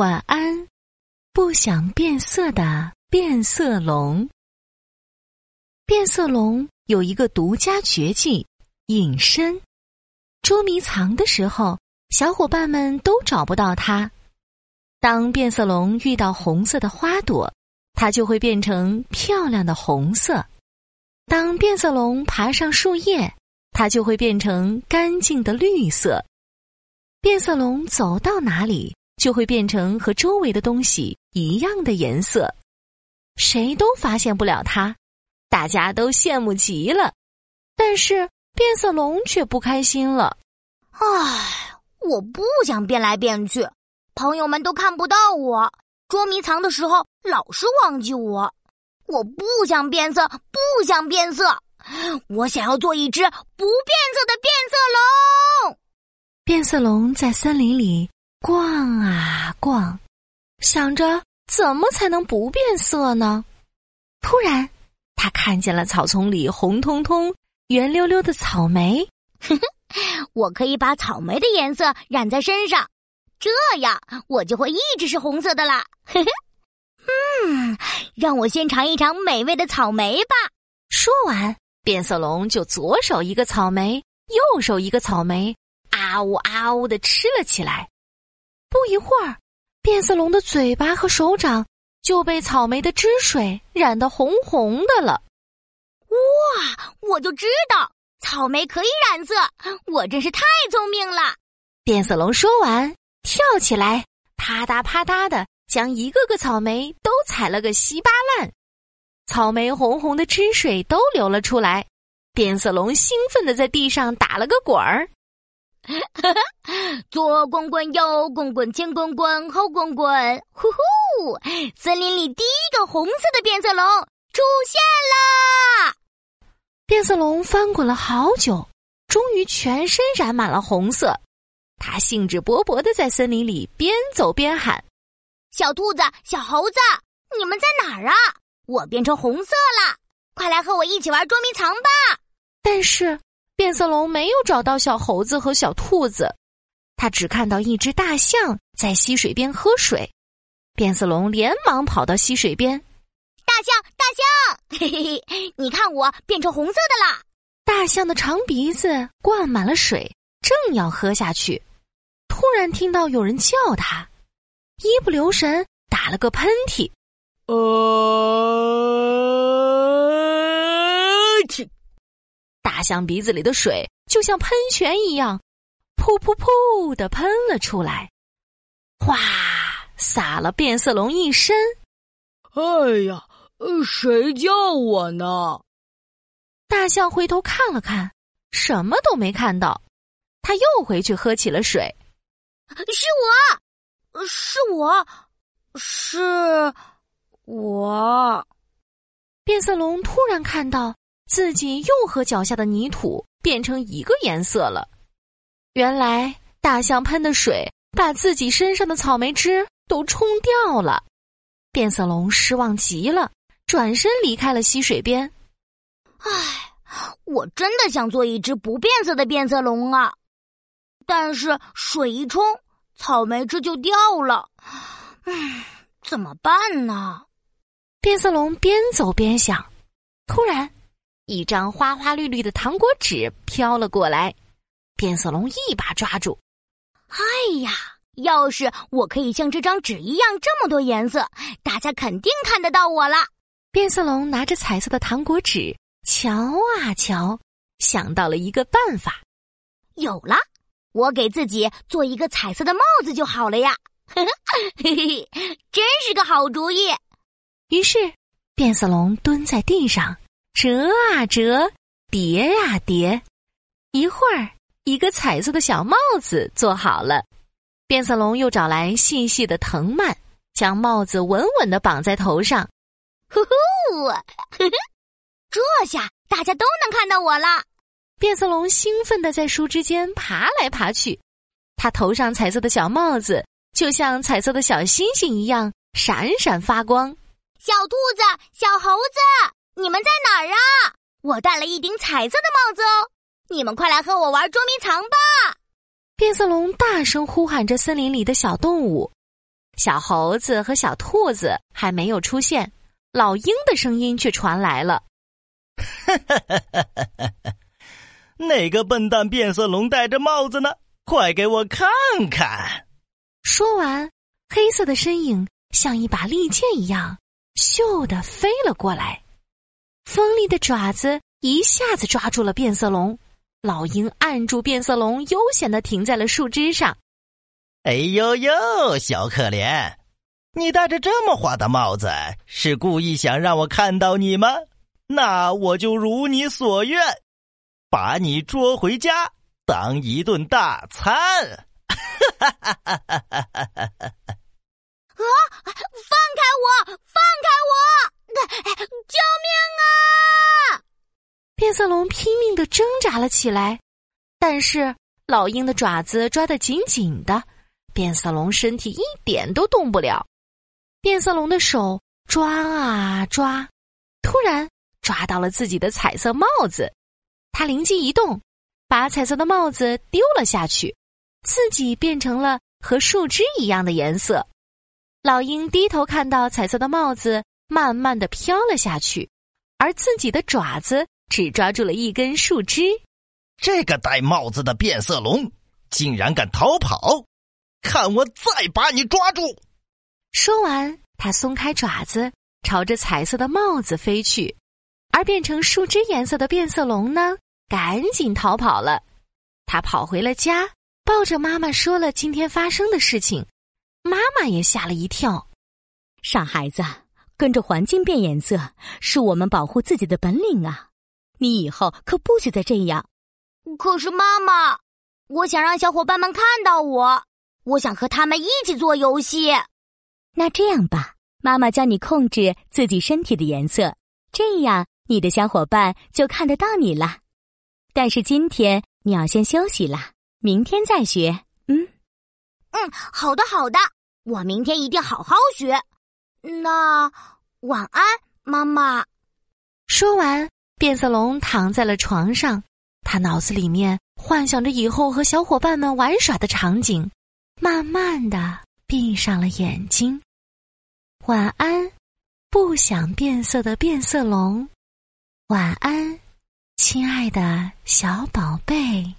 晚安，不想变色的变色龙。变色龙有一个独家绝技——隐身。捉迷藏的时候，小伙伴们都找不到它。当变色龙遇到红色的花朵，它就会变成漂亮的红色；当变色龙爬上树叶，它就会变成干净的绿色。变色龙走到哪里？就会变成和周围的东西一样的颜色，谁都发现不了它，大家都羡慕极了。但是变色龙却不开心了。唉，我不想变来变去，朋友们都看不到我，捉迷藏的时候老是忘记我。我不想变色，不想变色，我想要做一只不变色的变色龙。变色龙在森林里。逛啊逛，想着怎么才能不变色呢？突然，他看见了草丛里红彤彤、圆溜溜的草莓。我可以把草莓的颜色染在身上，这样我就会一直是红色的啦。嗯，让我先尝一尝美味的草莓吧。说完，变色龙就左手一个草莓，右手一个草莓，啊呜啊呜的吃了起来。不一会儿，变色龙的嘴巴和手掌就被草莓的汁水染得红红的了。哇！我就知道草莓可以染色，我真是太聪明了。变色龙说完，跳起来，啪嗒啪嗒的将一个个草莓都踩了个稀巴烂，草莓红红的汁水都流了出来。变色龙兴奋的在地上打了个滚儿。左滚滚，右滚滚，前滚滚，后滚滚，呼呼！森林里第一个红色的变色龙出现了！变色龙翻滚了好久，终于全身染满了红色。它兴致勃勃的在森林里边走边喊：“小兔子，小猴子，你们在哪儿啊？我变成红色了，快来和我一起玩捉迷藏吧！”但是。变色龙没有找到小猴子和小兔子，他只看到一只大象在溪水边喝水。变色龙连忙跑到溪水边，大象，大象，嘿嘿嘿，你看我变成红色的啦！大象的长鼻子灌满了水，正要喝下去，突然听到有人叫他，一不留神打了个喷嚏，呃，去。大象鼻子里的水就像喷泉一样，噗噗噗的喷了出来，哗，洒了变色龙一身。哎呀，谁叫我呢？大象回头看了看，什么都没看到。他又回去喝起了水。是我，是我，是我。变色龙突然看到。自己又和脚下的泥土变成一个颜色了。原来大象喷的水把自己身上的草莓汁都冲掉了。变色龙失望极了，转身离开了溪水边。唉，我真的想做一只不变色的变色龙啊！但是水一冲，草莓汁就掉了。嗯，怎么办呢？变色龙边走边想，突然。一张花花绿绿的糖果纸飘了过来，变色龙一把抓住。哎呀，要是我可以像这张纸一样这么多颜色，大家肯定看得到我了。变色龙拿着彩色的糖果纸，瞧啊瞧，想到了一个办法。有了，我给自己做一个彩色的帽子就好了呀！嘿嘿，真是个好主意。于是，变色龙蹲在地上。折啊折，叠啊叠，一会儿，一个彩色的小帽子做好了。变色龙又找来细细的藤蔓，将帽子稳稳的绑在头上。呼呼，这下大家都能看到我了。变色龙兴奋的在树枝间爬来爬去，它头上彩色的小帽子就像彩色的小星星一样闪闪发光。小兔子，小猴子。你们在哪儿啊？我戴了一顶彩色的帽子哦！你们快来和我玩捉迷藏吧！变色龙大声呼喊着森林里的小动物。小猴子和小兔子还没有出现，老鹰的声音却传来了：“哪个笨蛋变色龙戴着帽子呢？快给我看看！”说完，黑色的身影像一把利剑一样，咻的飞了过来。锋利的爪子一下子抓住了变色龙，老鹰按住变色龙，悠闲的停在了树枝上。哎呦呦，小可怜，你戴着这么花的帽子，是故意想让我看到你吗？那我就如你所愿，把你捉回家当一顿大餐。哈哈哈哈哈哈！啊！放开我！拼命的挣扎了起来，但是老鹰的爪子抓得紧紧的。变色龙身体一点都动不了，变色龙的手抓啊抓，突然抓到了自己的彩色帽子，他灵机一动，把彩色的帽子丢了下去，自己变成了和树枝一样的颜色。老鹰低头看到彩色的帽子慢慢的飘了下去，而自己的爪子只抓住了一根树枝。这个戴帽子的变色龙竟然敢逃跑！看我再把你抓住！说完，他松开爪子，朝着彩色的帽子飞去。而变成树枝颜色的变色龙呢，赶紧逃跑了。他跑回了家，抱着妈妈说了今天发生的事情。妈妈也吓了一跳：“傻孩子，跟着环境变颜色是我们保护自己的本领啊！你以后可不许再这样。”可是妈妈，我想让小伙伴们看到我。我想和他们一起做游戏。那这样吧，妈妈教你控制自己身体的颜色，这样你的小伙伴就看得到你了。但是今天你要先休息啦，明天再学。嗯，嗯，好的，好的，我明天一定好好学。那晚安，妈妈。说完，变色龙躺在了床上，他脑子里面幻想着以后和小伙伴们玩耍的场景。慢慢的闭上了眼睛，晚安，不想变色的变色龙，晚安，亲爱的小宝贝。